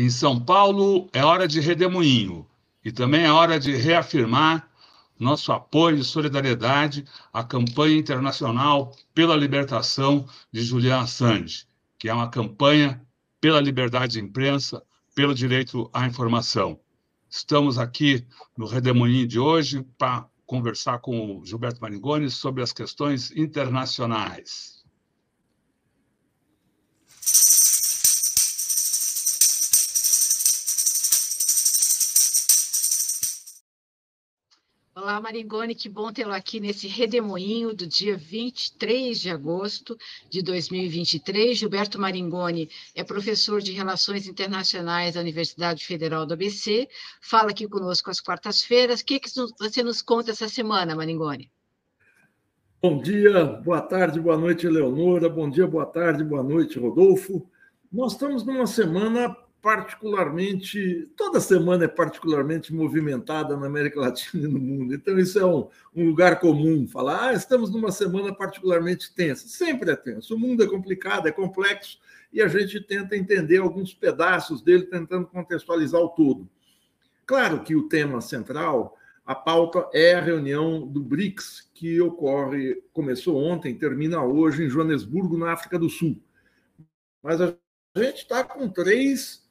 Em São Paulo é hora de redemoinho e também é hora de reafirmar nosso apoio e solidariedade à campanha internacional pela libertação de Julian Assange, que é uma campanha pela liberdade de imprensa, pelo direito à informação. Estamos aqui no Redemoinho de hoje para conversar com o Gilberto Maringoni sobre as questões internacionais. Olá, que bom tê-lo aqui nesse redemoinho do dia 23 de agosto de 2023. Gilberto Maringoni é professor de Relações Internacionais da Universidade Federal do ABC, fala aqui conosco às quartas-feiras. O que, que você nos conta essa semana, Maringoni? Bom dia, boa tarde, boa noite, Eleonora. Bom dia, boa tarde, boa noite, Rodolfo. Nós estamos numa semana particularmente, toda semana é particularmente movimentada na América Latina e no mundo. Então, isso é um, um, lugar comum, falar, ah, estamos numa semana particularmente tensa. Sempre é tenso. O mundo é complicado, é complexo, e a gente tenta entender alguns pedaços dele, tentando contextualizar o todo. Claro que o tema central, a pauta é a reunião do BRICS, que ocorre, começou ontem, termina hoje em Joanesburgo, na África do Sul. Mas a gente está com três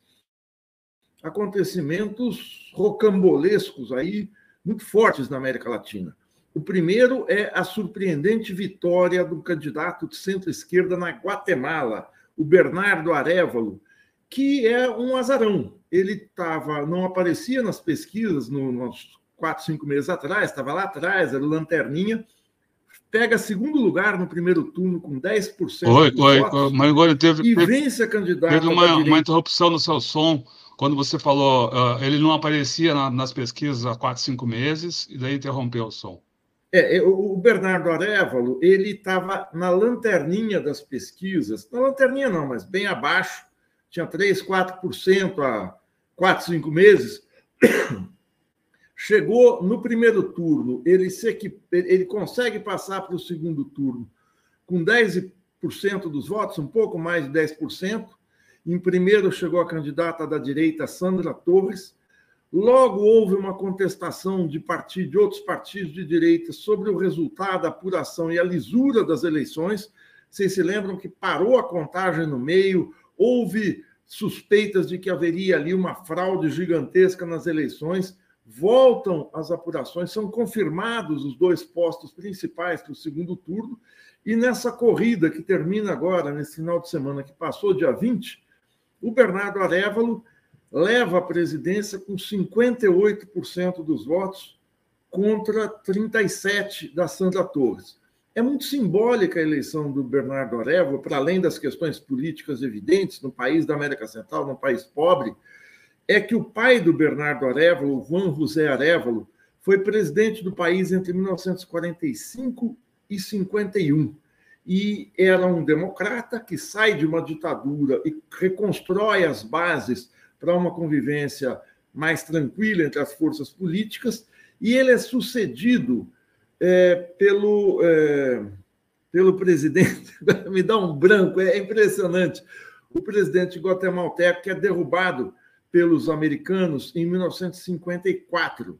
acontecimentos rocambolescos aí, muito fortes na América Latina. O primeiro é a surpreendente vitória do candidato de centro-esquerda na Guatemala, o Bernardo Arevalo, que é um azarão. Ele tava, não aparecia nas pesquisas no, uns quatro, cinco meses atrás, estava lá atrás, era lanterninha, pega segundo lugar no primeiro turno com 10% oi, oi, votos, mas agora teve, e vence a candidata. Teve uma, uma interrupção no seu som quando você falou, uh, ele não aparecia na, nas pesquisas há quatro, cinco meses, e daí interrompeu o som. É, o Bernardo Arevalo, ele estava na lanterninha das pesquisas, na lanterninha não, mas bem abaixo, tinha 3, 4% há quatro, cinco meses. Chegou no primeiro turno, ele, se ele consegue passar para o segundo turno com 10% dos votos, um pouco mais de 10%, em primeiro chegou a candidata da direita, Sandra Torres. Logo houve uma contestação de, partido, de outros partidos de direita sobre o resultado, a apuração e a lisura das eleições. Vocês se lembram que parou a contagem no meio, houve suspeitas de que haveria ali uma fraude gigantesca nas eleições. Voltam as apurações, são confirmados os dois postos principais para o segundo turno. E nessa corrida que termina agora, nesse final de semana que passou, dia 20, o Bernardo Arevalo leva a presidência com 58% dos votos contra 37% da Sandra Torres. É muito simbólica a eleição do Bernardo Arevalo, para além das questões políticas evidentes no país da América Central, num país pobre, é que o pai do Bernardo Arevalo, Juan José Arevalo, foi presidente do país entre 1945 e 51 e era um democrata que sai de uma ditadura e reconstrói as bases para uma convivência mais tranquila entre as forças políticas, e ele é sucedido é, pelo, é, pelo presidente, me dá um branco, é impressionante, o presidente guatemalteco que é derrubado pelos americanos em 1954.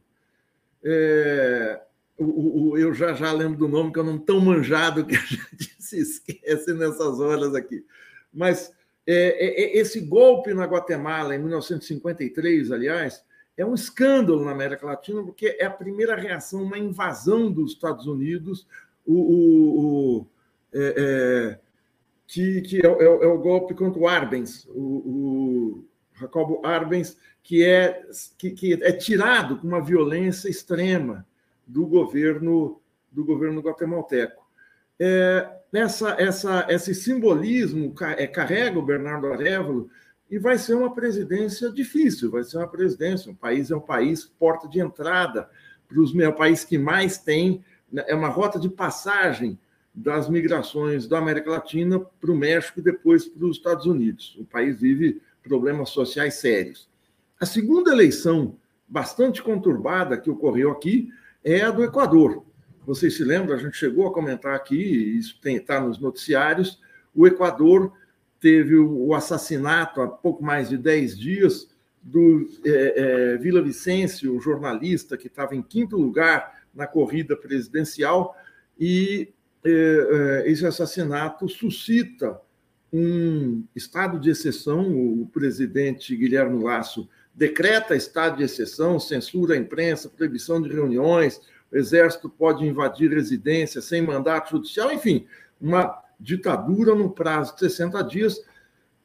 É, o, o, eu já já lembro do nome, que eu não tão manjado que a gente se esquece nessas horas aqui. Mas é, é, é esse golpe na Guatemala, em 1953, aliás, é um escândalo na América Latina, porque é a primeira reação, uma invasão dos Estados Unidos, o, o é, é, que, que é, é, o golpe contra o Arbenz, o, o Jacobo Arbenz, que é, que, que é tirado com uma violência extrema do governo do governo guatemalteco. É, essa, essa, esse simbolismo é, carrega o Bernardo Arevalo e vai ser uma presidência difícil, vai ser uma presidência, o país é um país porta de entrada para os é o país que mais tem, né, é uma rota de passagem das migrações da América Latina para o México e depois para os Estados Unidos. O país vive problemas sociais sérios. A segunda eleição bastante conturbada que ocorreu aqui é a do Equador. Vocês se lembram, a gente chegou a comentar aqui, isso está nos noticiários, o Equador teve o assassinato há pouco mais de 10 dias do é, é, Vila Vicêncio, jornalista que estava em quinto lugar na corrida presidencial, e é, é, esse assassinato suscita um estado de exceção. O presidente Guilherme Lasso decreta estado de exceção, censura a imprensa, proibição de reuniões, o exército pode invadir residências sem mandato judicial, enfim, uma ditadura no prazo de 60 dias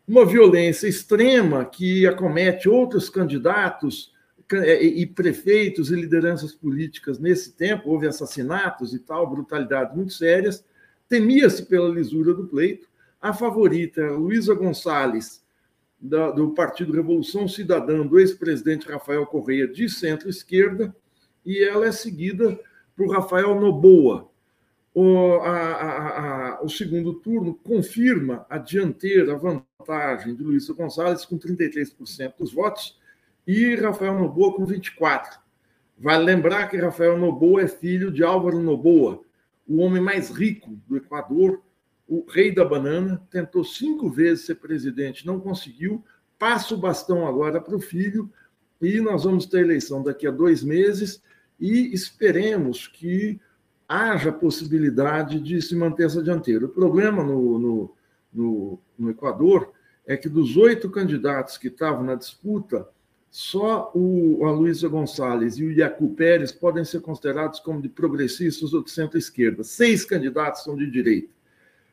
uma violência extrema que acomete outros candidatos é, e prefeitos e lideranças políticas nesse tempo, houve assassinatos e tal, brutalidades muito sérias, temia-se pela lisura do pleito. A favorita, Luísa Gonçalves, do Partido Revolução Cidadã, do ex-presidente Rafael Correia, de centro-esquerda, e ela é seguida por Rafael Noboa, o, a, a, a, o segundo turno confirma a dianteira, a vantagem de Luiz Gonçalves com 33% dos votos e Rafael Noboa com 24%. Vale lembrar que Rafael Noboa é filho de Álvaro Noboa, o homem mais rico do Equador, o rei da banana, tentou cinco vezes ser presidente, não conseguiu, passa o bastão agora para o filho e nós vamos ter eleição daqui a dois meses e esperemos que haja possibilidade de se manter essa dianteira. O problema no, no, no, no Equador é que dos oito candidatos que estavam na disputa, só o, a Luísa Gonçalves e o Iacu Pérez podem ser considerados como de progressistas ou de centro-esquerda. Seis candidatos são de direita.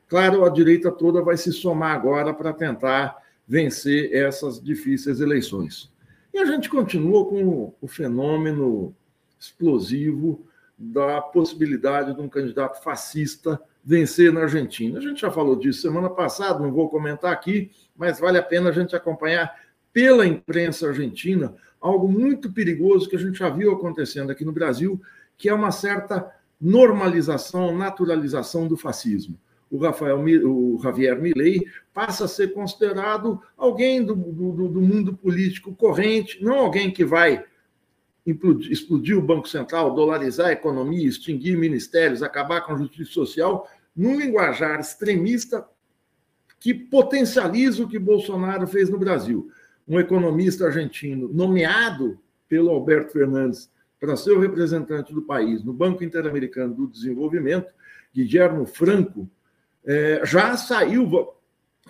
Claro, a direita toda vai se somar agora para tentar vencer essas difíceis eleições. E a gente continua com o fenômeno explosivo da possibilidade de um candidato fascista vencer na Argentina. A gente já falou disso semana passada, não vou comentar aqui, mas vale a pena a gente acompanhar pela imprensa argentina algo muito perigoso que a gente já viu acontecendo aqui no Brasil, que é uma certa normalização, naturalização do fascismo. O, Rafael, o Javier Milei passa a ser considerado alguém do, do, do mundo político corrente, não alguém que vai explodir o Banco Central, dolarizar a economia, extinguir ministérios, acabar com a justiça social, num linguajar extremista que potencializa o que Bolsonaro fez no Brasil. Um economista argentino nomeado pelo Alberto Fernandes para ser o representante do país no Banco Interamericano do Desenvolvimento, Guilherme Franco, é, já saiu,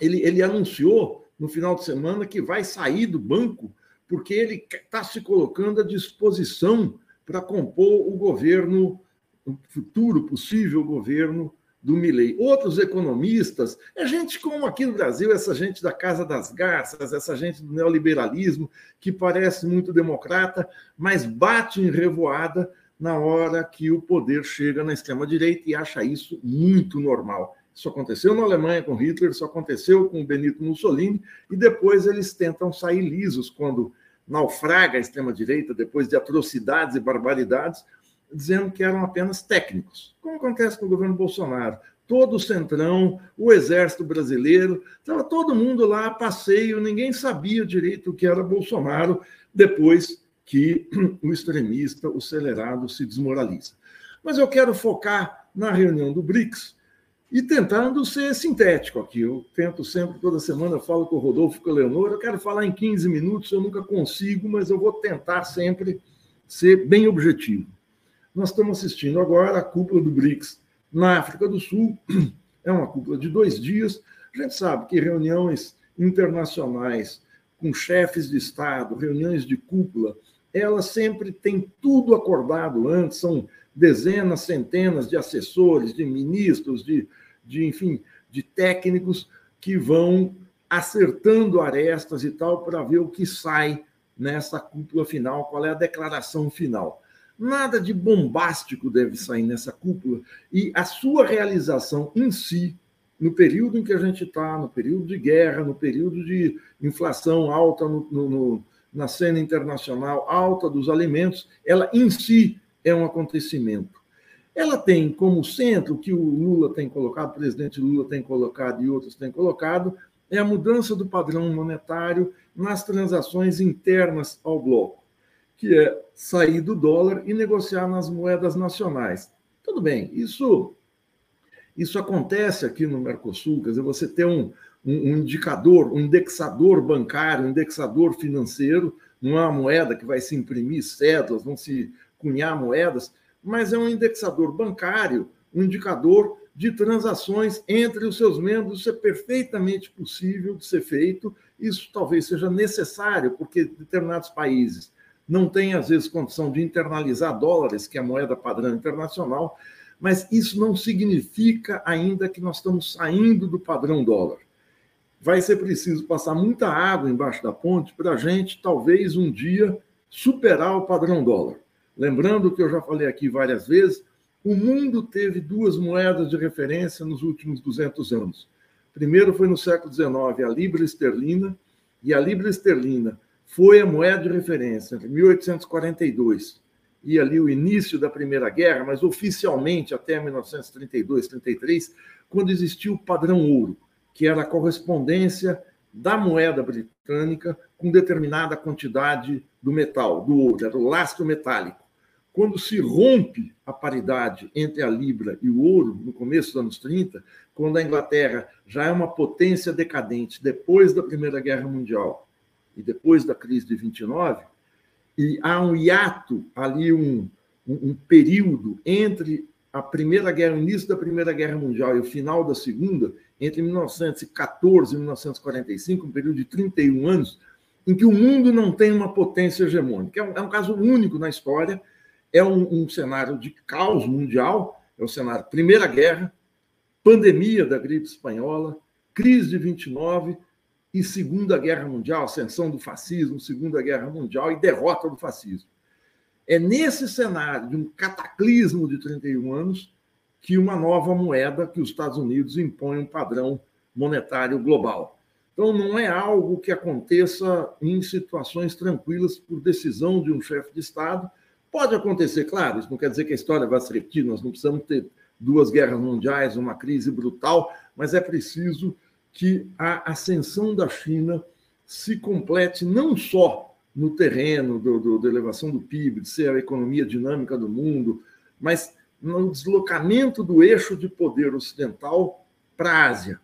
ele, ele anunciou no final de semana que vai sair do banco porque ele está se colocando à disposição para compor o governo, o futuro possível governo do Milley. Outros economistas, é gente como aqui no Brasil, essa gente da Casa das Garças, essa gente do neoliberalismo, que parece muito democrata, mas bate em revoada na hora que o poder chega na extrema-direita e acha isso muito normal. Isso aconteceu na Alemanha com Hitler, isso aconteceu com Benito Mussolini, e depois eles tentam sair lisos quando naufraga a extrema-direita, depois de atrocidades e barbaridades, dizendo que eram apenas técnicos, como acontece com o governo Bolsonaro. Todo o centrão, o exército brasileiro, estava todo mundo lá a passeio, ninguém sabia direito o que era Bolsonaro depois que o extremista, o acelerado, se desmoraliza. Mas eu quero focar na reunião do BRICS, e tentando ser sintético aqui. Eu tento sempre, toda semana, falo com o Rodolfo, com a Leonor, eu quero falar em 15 minutos, eu nunca consigo, mas eu vou tentar sempre ser bem objetivo. Nós estamos assistindo agora a cúpula do BRICS na África do Sul, é uma cúpula de dois dias. A gente sabe que reuniões internacionais com chefes de Estado, reuniões de cúpula, elas sempre têm tudo acordado antes, são dezenas, centenas de assessores, de ministros, de de enfim, de técnicos que vão acertando arestas e tal para ver o que sai nessa cúpula final, qual é a declaração final. Nada de bombástico deve sair nessa cúpula e a sua realização em si, no período em que a gente está, no período de guerra, no período de inflação alta no, no, no, na cena internacional, alta dos alimentos, ela em si é um acontecimento. Ela tem como centro, que o Lula tem colocado, o presidente Lula tem colocado e outros têm colocado, é a mudança do padrão monetário nas transações internas ao bloco, que é sair do dólar e negociar nas moedas nacionais. Tudo bem, isso Isso acontece aqui no Mercosul, quer dizer, você tem um, um, um indicador, um indexador bancário, um indexador financeiro, não é uma moeda que vai se imprimir cédulas, vão se cunhar moedas, mas é um indexador bancário, um indicador de transações entre os seus membros. Isso é perfeitamente possível de ser feito. Isso talvez seja necessário, porque determinados países não têm, às vezes, condição de internalizar dólares, que é a moeda padrão internacional, mas isso não significa ainda que nós estamos saindo do padrão dólar. Vai ser preciso passar muita água embaixo da ponte para a gente, talvez, um dia superar o padrão dólar. Lembrando que eu já falei aqui várias vezes, o mundo teve duas moedas de referência nos últimos 200 anos. Primeiro foi no século XIX, a libra esterlina, e a libra esterlina foi a moeda de referência entre 1842 e ali o início da Primeira Guerra, mas oficialmente até 1932, 33, quando existiu o padrão ouro, que era a correspondência da moeda britânica com determinada quantidade do metal, do ouro, era o lastro metálico. Quando se rompe a paridade entre a libra e o ouro, no começo dos anos 30, quando a Inglaterra já é uma potência decadente depois da Primeira Guerra Mundial e depois da crise de 29, e há um hiato ali, um, um, um período entre a Primeira Guerra, o início da Primeira Guerra Mundial e o final da Segunda, entre 1914 e 1945, um período de 31 anos, em que o mundo não tem uma potência hegemônica. É um, é um caso único na história é um, um cenário de caos mundial, é o cenário Primeira Guerra, pandemia da gripe espanhola, crise de 29 e Segunda Guerra Mundial, ascensão do fascismo, Segunda Guerra Mundial e derrota do fascismo. É nesse cenário de um cataclismo de 31 anos que uma nova moeda, que os Estados Unidos impõe um padrão monetário global. Então, não é algo que aconteça em situações tranquilas por decisão de um chefe de Estado, Pode acontecer, claro, isso não quer dizer que a história vai se repetir, nós não precisamos ter duas guerras mundiais, uma crise brutal, mas é preciso que a ascensão da China se complete não só no terreno do, do, da elevação do PIB, de ser a economia dinâmica do mundo, mas no deslocamento do eixo de poder ocidental para a Ásia.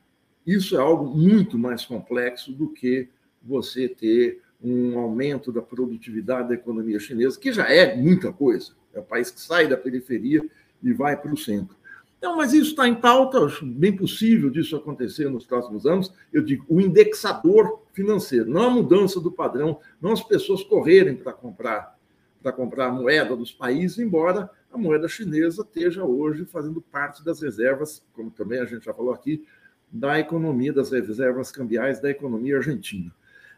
Isso é algo muito mais complexo do que você ter um aumento da produtividade da economia chinesa, que já é muita coisa. É um país que sai da periferia e vai para o centro. Não, mas isso está em pauta, acho bem possível disso acontecer nos próximos anos. Eu digo, o indexador financeiro, não a mudança do padrão, não as pessoas correrem para comprar para comprar a moeda dos países, embora a moeda chinesa esteja hoje fazendo parte das reservas, como também a gente já falou aqui, da economia, das reservas cambiais da economia argentina.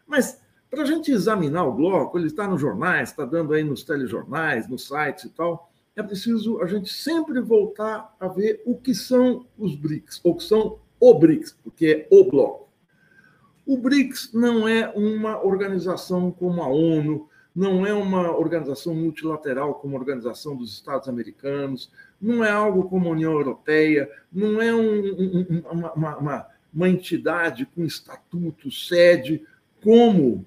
Mas para a gente examinar o bloco, ele está nos jornais, está dando aí nos telejornais, nos sites e tal, é preciso a gente sempre voltar a ver o que são os BRICS, ou que são o BRICS, porque é o bloco. O BRICS não é uma organização como a ONU, não é uma organização multilateral como a Organização dos Estados Americanos, não é algo como a União Europeia, não é um, um, uma, uma, uma entidade com estatuto, sede, como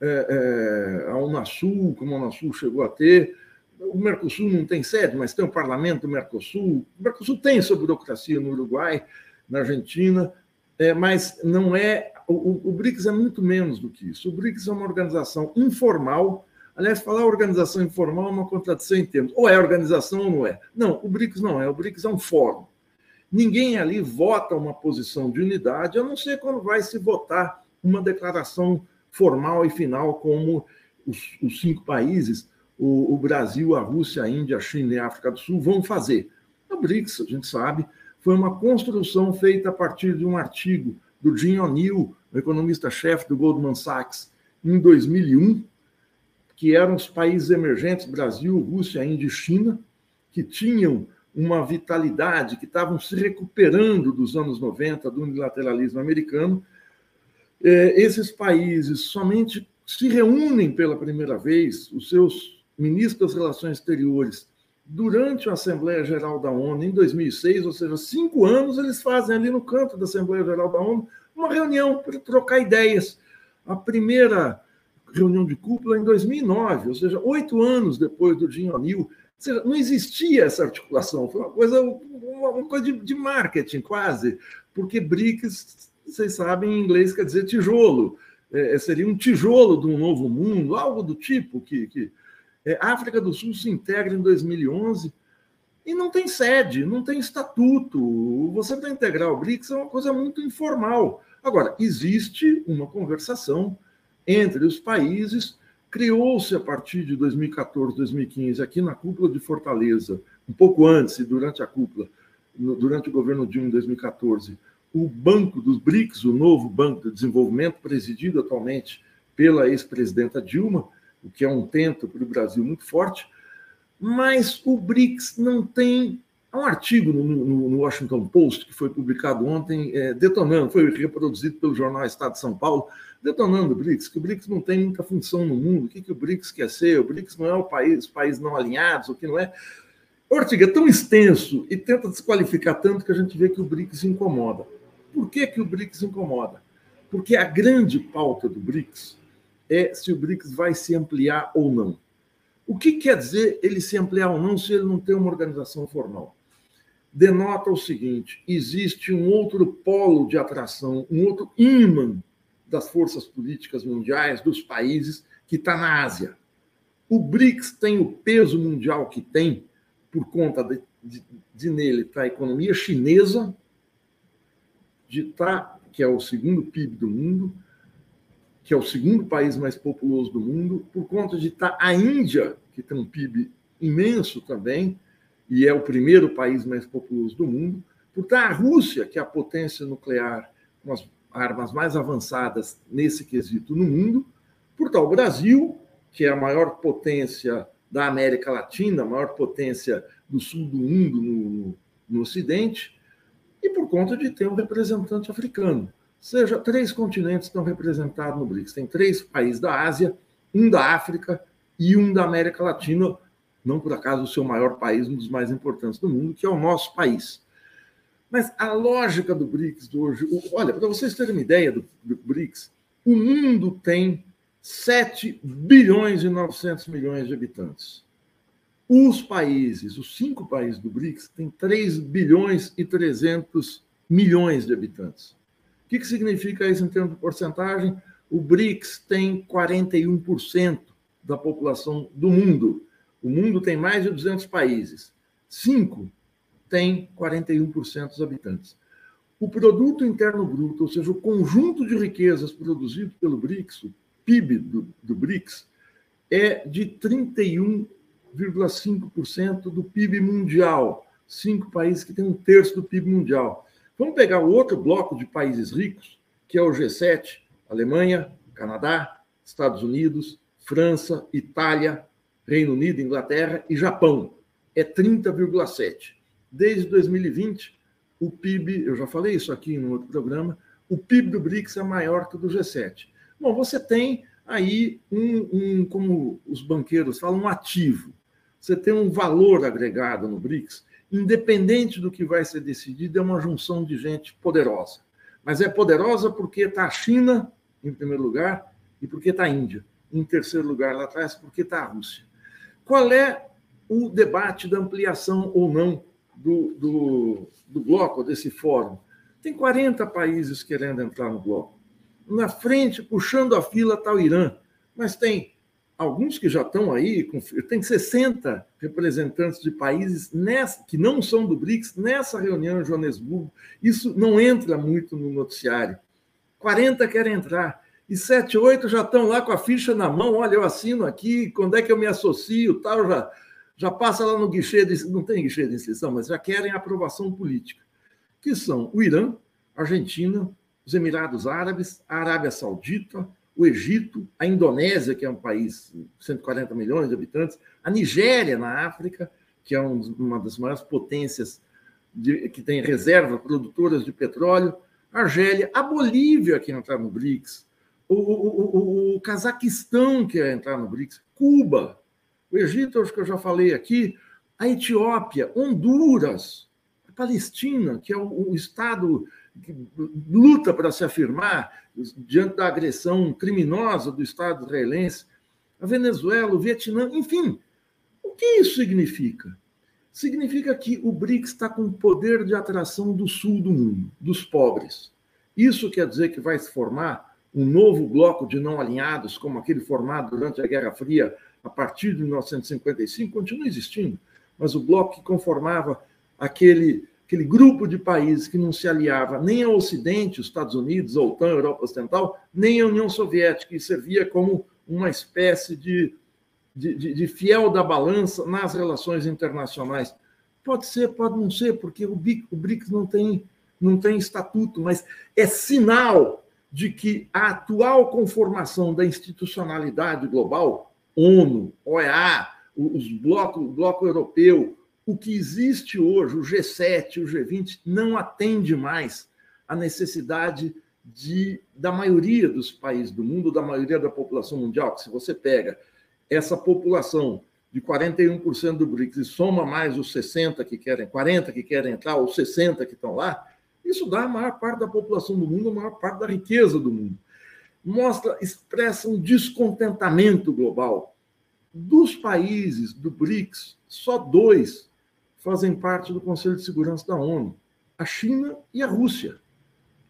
é, é, a Unasul, como a Unasul chegou a ter. O Mercosul não tem sede, mas tem o parlamento do Mercosul. O Mercosul tem sua burocracia no Uruguai, na Argentina, é, mas não é. O, o BRICS é muito menos do que isso. O BRICS é uma organização informal. Aliás, falar organização informal é uma contradição em termos. Ou é organização ou não é. Não, o BRICS não é. O BRICS é um fórum. Ninguém ali vota uma posição de unidade, a não ser quando vai se votar uma declaração formal e final, como os, os cinco países, o, o, Brasil, a Rússia, a Índia, a China e a África do Sul, vão fazer. A BRICS, a gente sabe, foi uma construção feita a partir de um artigo do Jim O'Neill, o economista-chefe do Goldman Sachs, em 2001, que eram os países emergentes, Brasil, Rússia, Índia e China, que tinham uma vitalidade, que estavam se recuperando dos anos 90 do unilateralismo americano, é, esses países somente se reúnem pela primeira vez, os seus ministros das Relações Exteriores, durante a Assembleia Geral da ONU, em 2006, ou seja, cinco anos, eles fazem ali no canto da Assembleia Geral da ONU uma reunião para trocar ideias. A primeira reunião de cúpula em 2009, ou seja, oito anos depois do Jim O'Neill. Ou seja, não existia essa articulação, foi uma coisa, uma coisa de, de marketing quase, porque BRICS, vocês sabem, em inglês quer dizer tijolo. É, seria um tijolo de um novo mundo, algo do tipo que, que é, África do Sul se integra em 2011 e não tem sede, não tem estatuto. Você para integrar o BRICS é uma coisa muito informal. Agora, existe uma conversação entre os países, criou-se a partir de 2014, 2015, aqui na cúpula de Fortaleza, um pouco antes e durante a cúpula, durante o governo Dilma em 2014, o Banco dos BRICS, o novo Banco de Desenvolvimento, presidido atualmente pela ex-presidenta Dilma, o que é um tento para o Brasil muito forte, mas o BRICS não tem. Há um artigo no, no, no, Washington Post que foi publicado ontem, é, detonando, foi reproduzido pelo jornal Estado de São Paulo, detonando o BRICS, que o BRICS não tem muita função no mundo. O que, que o BRICS quer ser? O BRICS não é o país, países não alinhados, o que não é. O artigo é tão extenso e tenta desqualificar tanto que a gente vê que o BRICS incomoda. Por que, que o BRICS incomoda? Porque a grande pauta do BRICS é se o BRICS vai se ampliar ou não. O que quer dizer ele se ampliar ou não se ele não tem uma organização formal? Denota o seguinte: existe um outro polo de atração, um outro ímã das forças políticas mundiais, dos países, que está na Ásia. O BRICS tem o peso mundial que tem por conta de, de, de nele estar tá a economia chinesa, de estar, tá, que é o segundo PIB do mundo, que é o segundo país mais populoso do mundo, por conta de estar tá a Índia, que tem um PIB imenso também, e é o primeiro país mais populoso do mundo, por estar a Rússia, que é a potência nuclear com as armas mais avançadas nesse quesito no mundo, por estar o Brasil, que é a maior potência da América Latina, a maior potência do sul do mundo no, no Ocidente, e por conta de ter um representante africano. Seja, três continentes estão representados no BRICS. Tem três países da Ásia, um da África e um da América Latina, não por acaso o seu maior país, um dos mais importantes do mundo, que é o nosso país. Mas a lógica do BRICS de hoje, olha, para vocês terem uma ideia do, do BRICS, o mundo tem 7 bilhões e 900 milhões de habitantes. Os países, os cinco países do BRICS, têm 3 bilhões e 300 milhões de habitantes. O que, que significa isso em termos de porcentagem? O BRICS tem 41% da população do mundo. O mundo tem mais de 200 países. Cinco têm 41% dos habitantes. O produto interno bruto, ou seja, o conjunto de riquezas produzido pelo BRICS, o PIB do, do BRICS, é de 31 0,5% do PIB mundial. Cinco países que têm um terço do PIB mundial. Vamos pegar o outro bloco de países ricos, que é o G7, Alemanha, Canadá, Estados Unidos, França, Itália, Reino Unido, Inglaterra e Japão. É 30,7. Desde 2020, o PIB, eu já falei isso aqui no outro programa, o PIB do BRICS é maior que o do G7. Bom, você tem aí um, um, como os banqueiros falam, um ativo você tem um valor agregado no BRICS, independente do que vai ser decidido, é uma junção de gente poderosa. Mas é poderosa porque está a China, em primeiro lugar, e porque está a Índia. Em terceiro lugar, lá atrás, porque está a Rússia. Qual é o debate da ampliação ou não do, do, do bloco, desse fórum? Tem 40 países querendo entrar no bloco. Na frente, puxando a fila, está o Irã, mas tem alguns que já estão aí, tem 60 representantes de países nessa, que não são do BRICS nessa reunião em Joanesburgo. Isso não entra muito no noticiário. 40 querem entrar. E 7, 8 já estão lá com a ficha na mão. Olha, eu assino aqui, quando é que eu me associo, tal, já, já passa lá no guichê, de, não tem guichê de inscrição, mas já querem aprovação política, que são o Irã, Argentina, os Emirados Árabes, a Arábia Saudita, o Egito, a Indonésia, que é um país de 140 milhões de habitantes, a Nigéria, na África, que é um, uma das maiores potências de, que tem reserva produtoras de petróleo, a Argélia, a Bolívia, que entrar no BRICS, o, o, o, o Cazaquistão, que ia entrar no BRICS, Cuba, o Egito, acho que eu já falei aqui, a Etiópia, Honduras, a Palestina, que é o, o Estado luta para se afirmar diante da agressão criminosa do Estado israelense, a Venezuela, o Vietnã, enfim. O que isso significa? Significa que o BRICS está com poder de atração do sul do mundo, dos pobres. Isso quer dizer que vai se formar um novo bloco de não alinhados, como aquele formado durante a Guerra Fria a partir de 1955, continua existindo, mas o bloco que conformava aquele aquele grupo de países que não se aliava nem ao Ocidente, os Estados Unidos, a OTAN, a Europa Ocidental, nem à União Soviética, e servia como uma espécie de, de, de, de fiel da balança nas relações internacionais. Pode ser, pode não ser, porque o BRICS não tem, não tem estatuto, mas é sinal de que a atual conformação da institucionalidade global, ONU, OEA, os blocos, o bloco europeu, o que existe hoje, o G7, o G20, não atende mais à necessidade de, da maioria dos países do mundo, da maioria da população mundial, que se você pega essa população de 41% do BRICS e soma mais os 60 que querem, 40 que querem entrar, ou 60 que estão lá, isso dá a maior parte da população do mundo, a maior parte da riqueza do mundo. Mostra, expressa um descontentamento global. Dos países do BRICS, só dois fazem parte do Conselho de Segurança da ONU: a China e a Rússia.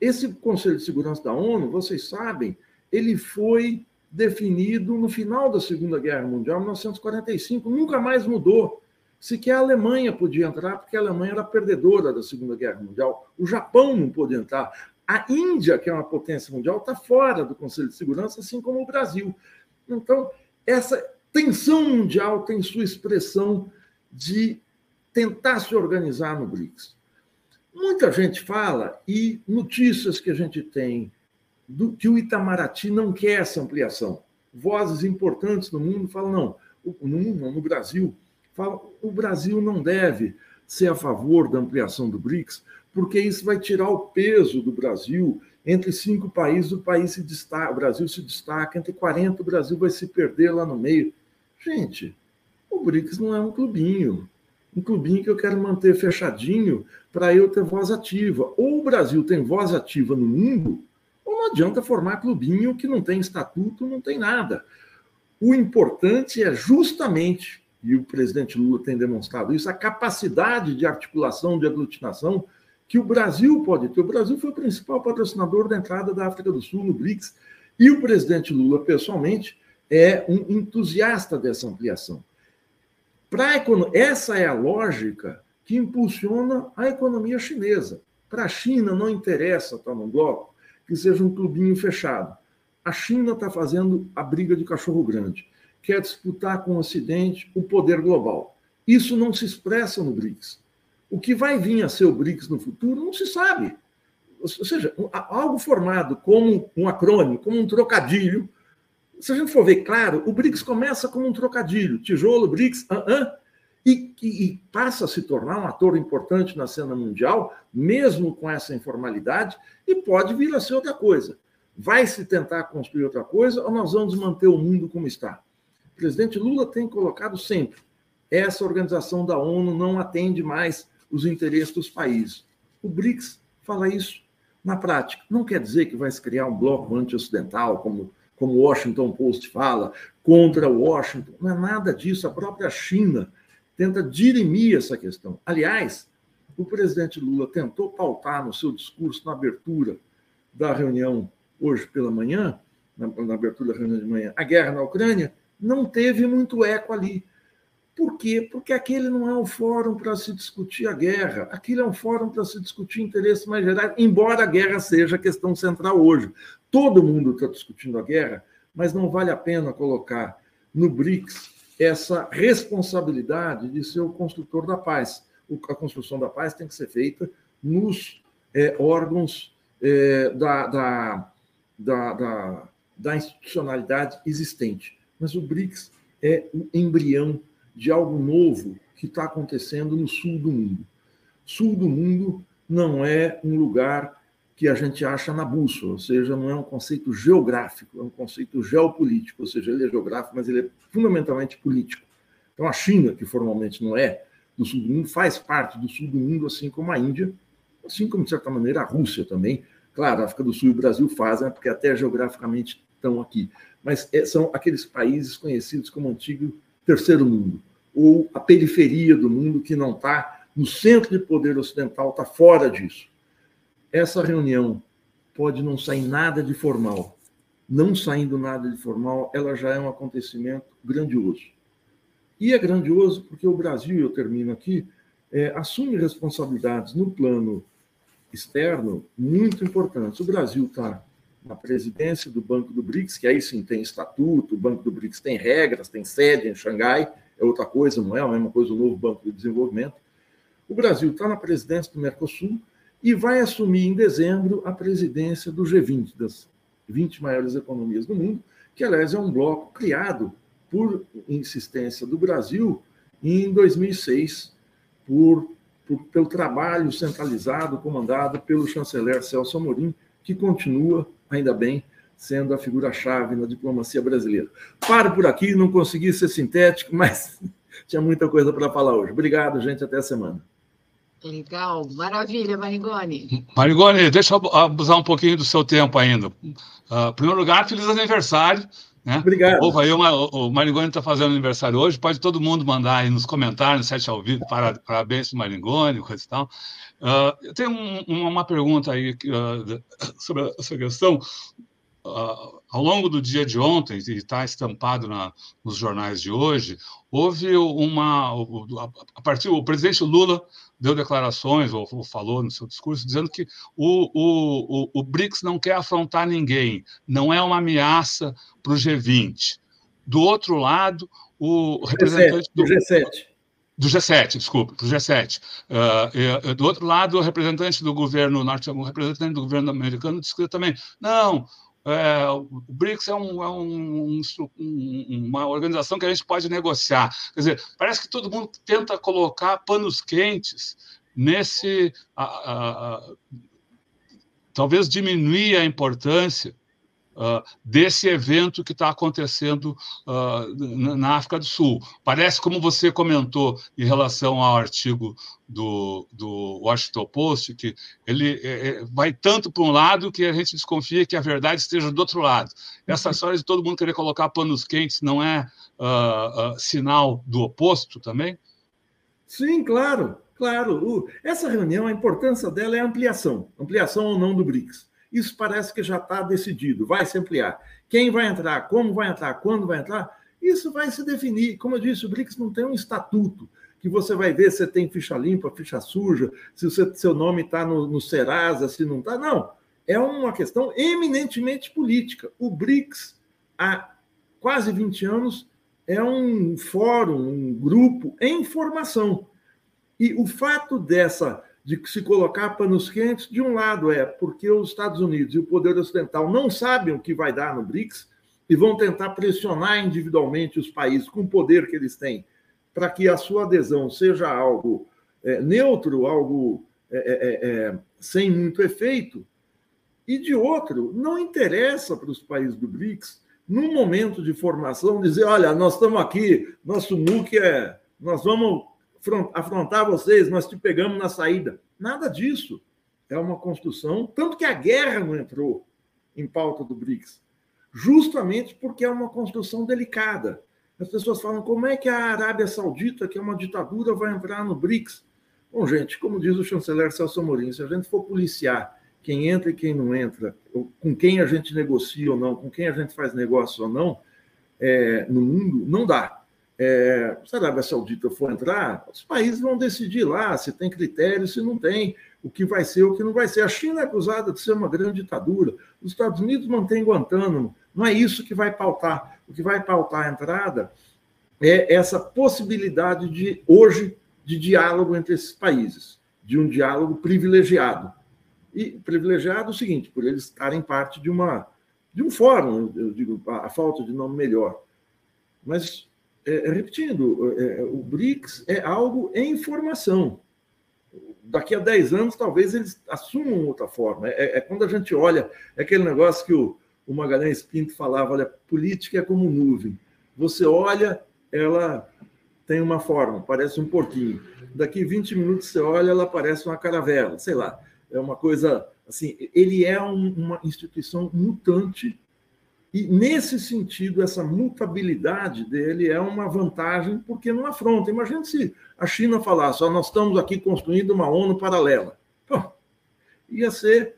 Esse Conselho de Segurança da ONU, vocês sabem, ele foi definido no final da Segunda Guerra Mundial, 1945, nunca mais mudou. Sequer a Alemanha podia entrar, porque a Alemanha era perdedora da Segunda Guerra Mundial. O Japão não pôde entrar. A Índia, que é uma potência mundial, está fora do Conselho de Segurança, assim como o Brasil. Então, essa tensão mundial tem sua expressão de tentar se organizar no BRICS. Muita gente fala, e notícias que a gente tem, do, que o Itamaraty não quer essa ampliação. Vozes importantes no mundo falam, não, no mundo, no Brasil, falam, o Brasil não deve ser a favor da ampliação do BRICS, porque isso vai tirar o peso do Brasil. Entre cinco países, o país se destaca, o Brasil se destaca, entre 40 o Brasil vai se perder lá no meio. Gente, o BRICS não é um clubinho um clubinho que eu quero manter fechadinho para eu ter voz ativa. Ou o Brasil tem voz ativa no mundo, ou não adianta formar clubinho que não tem estatuto, não tem nada. O importante é justamente, e o presidente Lula tem demonstrado isso, a capacidade de articulação, de aglutinação que o Brasil pode ter. O Brasil foi o principal patrocinador da entrada da África do Sul no BRICS, e o presidente Lula, pessoalmente, é um entusiasta dessa ampliação. Pra, essa é a lógica que impulsiona a economia chinesa. Para a China não interessa estar num bloco que seja um clubinho fechado. A China está fazendo a briga de cachorro grande, quer disputar com o Ocidente o poder global. Isso não se expressa no BRICS. O que vai vir a ser o BRICS no futuro não se sabe. Ou seja, algo formado como um acrônimo, como um trocadilho, se a gente for ver claro, o BRICS começa como um trocadilho, tijolo, BRICS, uh -uh, e, e, e, passa a se tornar um ator importante na cena mundial, mesmo com essa informalidade, e pode vir a ser outra coisa. Vai se tentar construir outra coisa ou nós vamos manter o mundo como está? O presidente Lula tem colocado sempre: essa organização da ONU não atende mais os interesses dos países. O BRICS fala isso na prática. Não quer dizer que vai se criar um bloco anti-ocidental, como como o Washington Post fala, contra Washington. Não é nada disso. A própria China tenta dirimir essa questão. Aliás, o presidente Lula tentou pautar no seu discurso, na abertura da reunião hoje pela manhã, na, na abertura da reunião de manhã, a guerra na Ucrânia, não teve muito eco ali. Por quê? Porque aquele não é um fórum para se discutir a guerra, aquele é um fórum para se discutir interesses mais gerais, embora a guerra seja a questão central hoje. Todo mundo está discutindo a guerra, mas não vale a pena colocar no BRICS essa responsabilidade de ser o construtor da paz. A construção da paz tem que ser feita nos é, órgãos é, da, da, da, da, da institucionalidade existente. Mas o BRICS é o embrião de algo novo que está acontecendo no sul do mundo. Sul do mundo não é um lugar que a gente acha na bússola, ou seja, não é um conceito geográfico, é um conceito geopolítico, ou seja, ele é geográfico, mas ele é fundamentalmente político. Então, a China, que formalmente não é do sul do mundo, faz parte do sul do mundo, assim como a Índia, assim como, de certa maneira, a Rússia também. Claro, a África do Sul e o Brasil fazem, porque até geograficamente estão aqui. Mas é, são aqueles países conhecidos como antigo terceiro mundo, ou a periferia do mundo que não está no centro de poder ocidental, está fora disso. Essa reunião pode não sair nada de formal. Não saindo nada de formal, ela já é um acontecimento grandioso. E é grandioso porque o Brasil, eu termino aqui, é, assume responsabilidades no plano externo muito importantes. O Brasil está na presidência do Banco do BRICS, que aí sim tem estatuto, o Banco do BRICS tem regras, tem sede em Xangai, é outra coisa, não é a mesma coisa o novo Banco de Desenvolvimento. O Brasil está na presidência do Mercosul e vai assumir em dezembro a presidência do G20, das 20 maiores economias do mundo, que, aliás, é um bloco criado por insistência do Brasil em 2006, por, por, pelo trabalho centralizado comandado pelo chanceler Celso Amorim, que continua, ainda bem, sendo a figura-chave na diplomacia brasileira. Paro por aqui, não consegui ser sintético, mas tinha muita coisa para falar hoje. Obrigado, gente, até a semana. Legal, maravilha, Marigoni. Marigoni, deixa eu abusar um pouquinho do seu tempo ainda. Uh, em primeiro lugar, feliz aniversário. Né? Obrigado. Ou aí uma, o Maringoni está fazendo aniversário hoje, pode todo mundo mandar aí nos comentários, no site ao vivo, para, parabéns para o Maringoni, coisa e tal. Uh, eu tenho um, uma pergunta aí uh, sobre essa questão. Uh, ao longo do dia de ontem, e está estampado na, nos jornais de hoje, houve uma. A partir o presidente Lula deu declarações, ou, ou falou no seu discurso, dizendo que o, o, o, o BRICS não quer afrontar ninguém, não é uma ameaça para o G20. Do outro lado, o representante do G7. Do G7, desculpa, do G7. Uh, do outro lado, o representante do governo norte, o representante do governo americano disse também, não, é, o BRICS é, um, é um, um, uma organização que a gente pode negociar. Quer dizer, parece que todo mundo tenta colocar panos quentes nesse. A, a, a, talvez diminuir a importância uh, desse evento que está acontecendo uh, na África do Sul. Parece, como você comentou em relação ao artigo do, do Washington Post, que ele é, é vai tanto para um lado que a gente desconfia que a verdade esteja do outro lado. Essa uhum. história de todo mundo querer colocar panos quentes não é uh, sinal do oposto também? Sim, claro, claro. O, essa reunião, a importância dela é a ampliação, ampliação ou não do BRICS. Isso parece que já está decidido, vai se ampliar. Quem vai entrar, como vai entrar, quando vai entrar, isso vai se definir. Como eu disse, o BRICS não tem um estatuto que você vai ver se tem ficha limpa, ficha suja, se o seu nome está no, no Serasa, se não está. Não. É uma questão eminentemente política. O BRICS, há quase 20 anos, é um fórum, um grupo em formação. E o fato dessa de se colocar panos quentes, de um lado é porque os Estados Unidos e o poder ocidental não sabem o que vai dar no BRICS e vão tentar pressionar individualmente os países com o poder que eles têm para que a sua adesão seja algo é, neutro, algo é, é, é, é sem muito efeito. E de outro, não interessa para os países do BRICS, num momento de formação, dizer: olha, nós estamos aqui, nosso MOOC é. Nós vamos afrontar vocês, nós te pegamos na saída. Nada disso. É uma construção, tanto que a guerra não entrou em pauta do BRICS, justamente porque é uma construção delicada. As pessoas falam como é que a Arábia Saudita, que é uma ditadura, vai entrar no BRICS. Bom, gente, como diz o chanceler Celso Amorim, se a gente for policiar quem entra e quem não entra, com quem a gente negocia ou não, com quem a gente faz negócio ou não, é, no mundo, não dá é, se a Arábia Saudita for entrar, os países vão decidir lá se tem critério, se não tem, o que vai ser, o que não vai ser. A China é acusada de ser uma grande ditadura, os Estados Unidos mantêm Guantánamo. Não é isso que vai pautar. O que vai pautar a entrada é essa possibilidade de, hoje, de diálogo entre esses países, de um diálogo privilegiado. E privilegiado é o seguinte, por eles estarem parte de uma de um fórum, eu digo, a falta de nome melhor. Mas é, é, repetindo, é, é, o BRICS é algo em formação. Daqui a 10 anos, talvez eles assumam outra forma. É, é quando a gente olha, é aquele negócio que o, o Magalhães Pinto falava: olha, política é como nuvem. Você olha, ela tem uma forma, parece um porquinho. Daqui 20 minutos você olha, ela parece uma caravela, sei lá. É uma coisa assim, ele é um, uma instituição mutante e nesse sentido essa mutabilidade dele é uma vantagem porque não afronta. Imagina se a China falasse, nós estamos aqui construindo uma ONU paralela. Pô, ia ser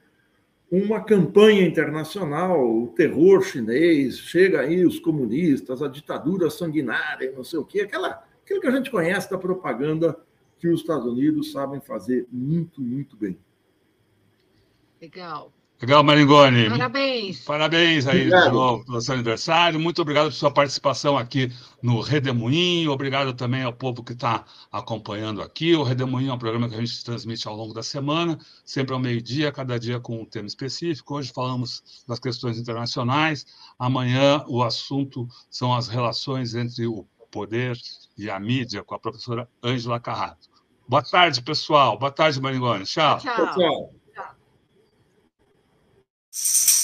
uma campanha internacional, o terror chinês, chega aí os comunistas, a ditadura sanguinária, não sei o quê, aquela, aquilo que a gente conhece da propaganda que os Estados Unidos sabem fazer muito, muito bem. Legal. Legal, Maringoni. Parabéns. Parabéns aí novo pelo seu aniversário. Muito obrigado por sua participação aqui no Redemoinho. Obrigado também ao povo que está acompanhando aqui. O Redemoinho é um programa que a gente transmite ao longo da semana, sempre ao meio-dia, cada dia com um tema específico. Hoje falamos das questões internacionais. Amanhã o assunto são as relações entre o poder e a mídia, com a professora Ângela Carrato. Boa tarde, pessoal. Boa tarde, Maringoni. Tchau. Tchau. tchau. You